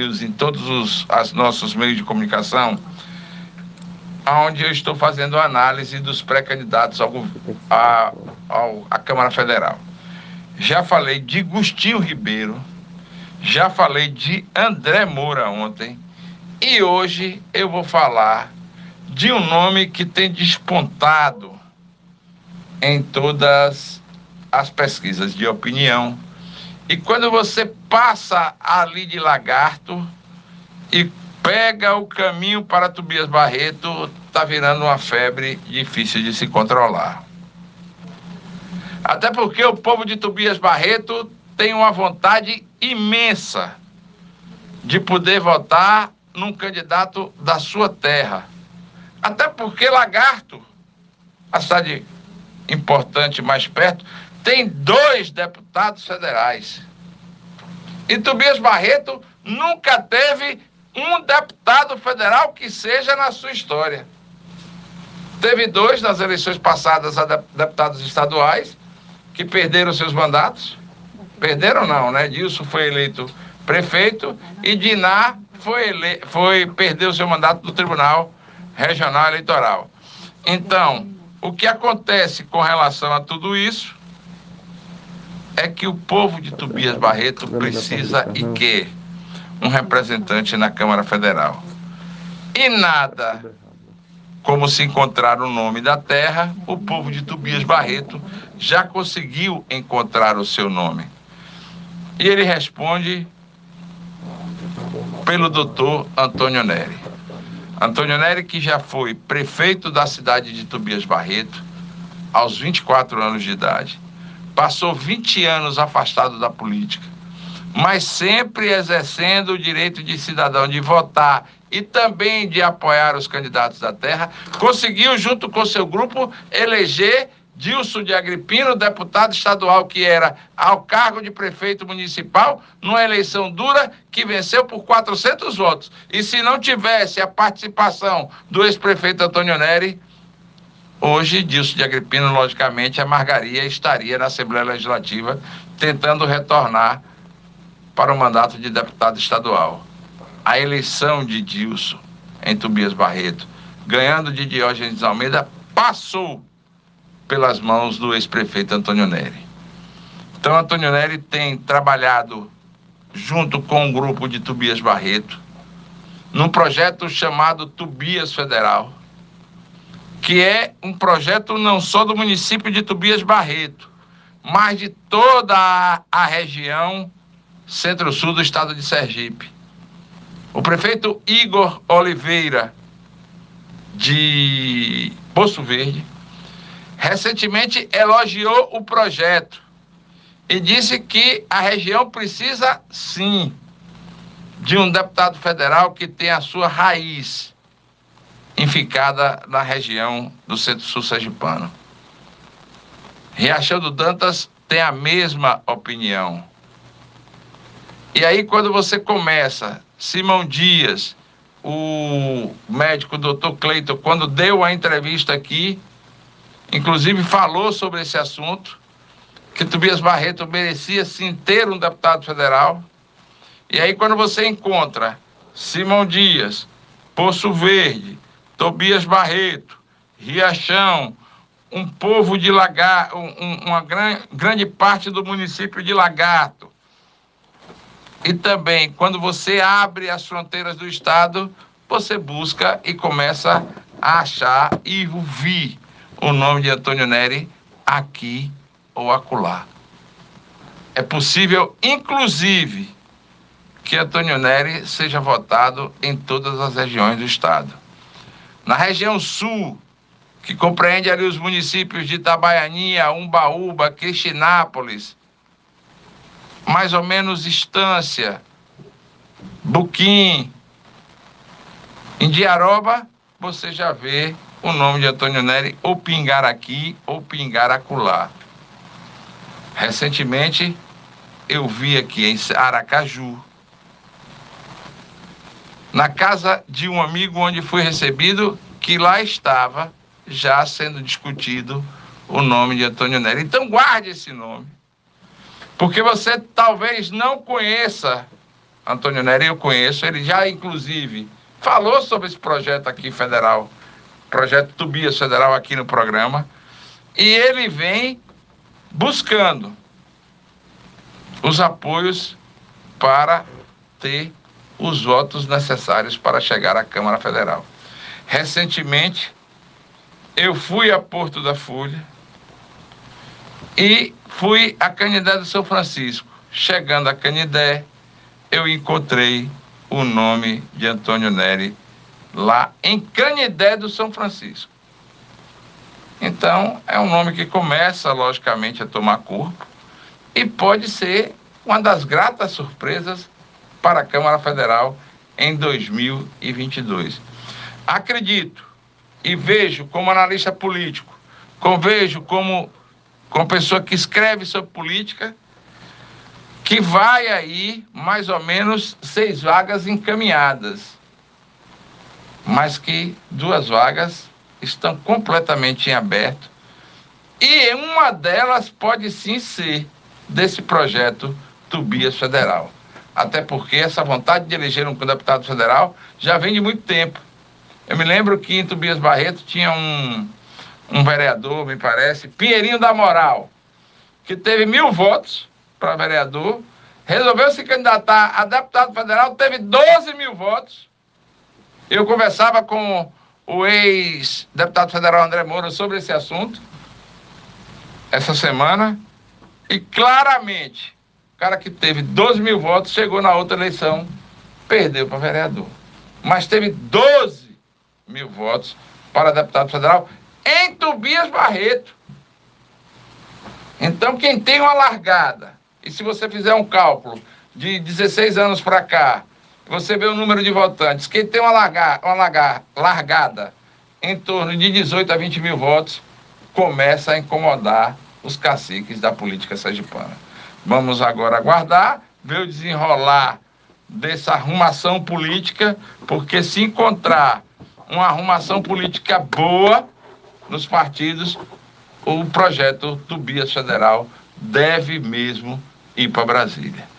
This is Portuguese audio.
em todos os as nossos meios de comunicação, onde eu estou fazendo análise dos pré-candidatos ao, a, ao, à Câmara Federal. Já falei de Gustinho Ribeiro, já falei de André Moura ontem, e hoje eu vou falar de um nome que tem despontado em todas as pesquisas de opinião e quando você passa ali de Lagarto e pega o caminho para Tobias Barreto, está virando uma febre difícil de se controlar. Até porque o povo de Tobias Barreto tem uma vontade imensa de poder votar num candidato da sua terra. Até porque Lagarto, a cidade importante mais perto, tem dois deputados federais. E Tobias Barreto nunca teve um deputado federal que seja na sua história. Teve dois nas eleições passadas a deputados estaduais que perderam seus mandatos. Perderam não, né? Dilson foi eleito prefeito e Diná foi, ele... foi perdeu seu mandato do Tribunal Regional Eleitoral. Então, o que acontece com relação a tudo isso é que o povo de Tobias Barreto precisa e quer um representante na Câmara Federal. E nada como se encontrar o nome da terra, o povo de Tobias Barreto já conseguiu encontrar o seu nome. E ele responde pelo doutor Antônio Neri. Antônio Neri, que já foi prefeito da cidade de Tobias Barreto aos 24 anos de idade passou 20 anos afastado da política, mas sempre exercendo o direito de cidadão de votar e também de apoiar os candidatos da terra, conseguiu, junto com seu grupo, eleger Dilson de Agripino, deputado estadual que era ao cargo de prefeito municipal, numa eleição dura que venceu por 400 votos. E se não tivesse a participação do ex-prefeito Antônio Neri, Hoje, Dilson de Agripino, logicamente, a Margaria estaria na Assembleia Legislativa tentando retornar para o mandato de deputado estadual. A eleição de Dilson em Tobias Barreto, ganhando de Diógenes Almeida, passou pelas mãos do ex-prefeito Antônio Neri. Então, Antônio Neri tem trabalhado junto com um grupo de Tobias Barreto num projeto chamado Tobias Federal que é um projeto não só do município de Tobias Barreto, mas de toda a, região centro-sul do estado de Sergipe. O prefeito Igor Oliveira, de Poço Verde, recentemente elogiou o projeto e disse que a região precisa, sim, de um deputado federal que tenha a sua raiz inficada na região do centro-sul sergipano. Riachão do Dantas tem a mesma opinião. E aí, quando você começa, Simão Dias, o médico doutor Cleiton, quando deu a entrevista aqui, inclusive falou sobre esse assunto, que Tobias Barreto merecia sim ter um deputado federal. E aí, quando você encontra Simão Dias, Poço Verde, Tobias Barreto, Riachão, um povo de Lagarto, um, uma gran, grande parte do município de Lagarto. E também, quando você abre as fronteiras do estado, você busca e começa a achar e ouvir o nome de Antônio Neri aqui ou acolá. É possível, inclusive, que Antônio Neri seja votado em todas as regiões do estado. Na região sul, que compreende ali os municípios de Itabaianinha, Umbaúba, Cristinápolis, mais ou menos Estância, Buquim, Indiaroba, você já vê o nome de Antônio Neri ou pingar aqui ou pingar acolá. Recentemente, eu vi aqui em Aracaju, na casa de um amigo onde fui recebido, que lá estava já sendo discutido o nome de Antônio Neri. Então guarde esse nome. Porque você talvez não conheça Antônio Nery eu conheço, ele já inclusive falou sobre esse projeto aqui federal, projeto Tubias Federal aqui no programa, e ele vem buscando os apoios para ter os votos necessários para chegar à Câmara Federal. Recentemente, eu fui a Porto da Folha e fui a Canidé do São Francisco. Chegando a Canidé, eu encontrei o nome de Antônio Neri lá em Canidé do São Francisco. Então, é um nome que começa, logicamente, a tomar corpo e pode ser uma das gratas surpresas para a Câmara Federal em 2022. Acredito e vejo como analista político, como vejo como, como pessoa que escreve sobre política, que vai aí mais ou menos seis vagas encaminhadas, mas que duas vagas estão completamente em aberto e uma delas pode sim ser desse projeto Tubias Federal. Até porque essa vontade de eleger um deputado federal já vem de muito tempo. Eu me lembro que em Tobias Barreto tinha um, um vereador, me parece, Pinheirinho da Moral, que teve mil votos para vereador, resolveu se candidatar a deputado federal, teve 12 mil votos. Eu conversava com o ex-deputado federal André Moura sobre esse assunto essa semana e claramente cara que teve 12 mil votos chegou na outra eleição, perdeu para vereador. Mas teve 12 mil votos para deputado federal em Tobias Barreto. Então, quem tem uma largada, e se você fizer um cálculo de 16 anos para cá, você vê o número de votantes, quem tem uma, larga, uma larga, largada em torno de 18 a 20 mil votos, começa a incomodar os caciques da política sergipana. Vamos agora aguardar, ver o desenrolar dessa arrumação política, porque se encontrar uma arrumação política boa nos partidos, o projeto Tubias Federal deve mesmo ir para Brasília.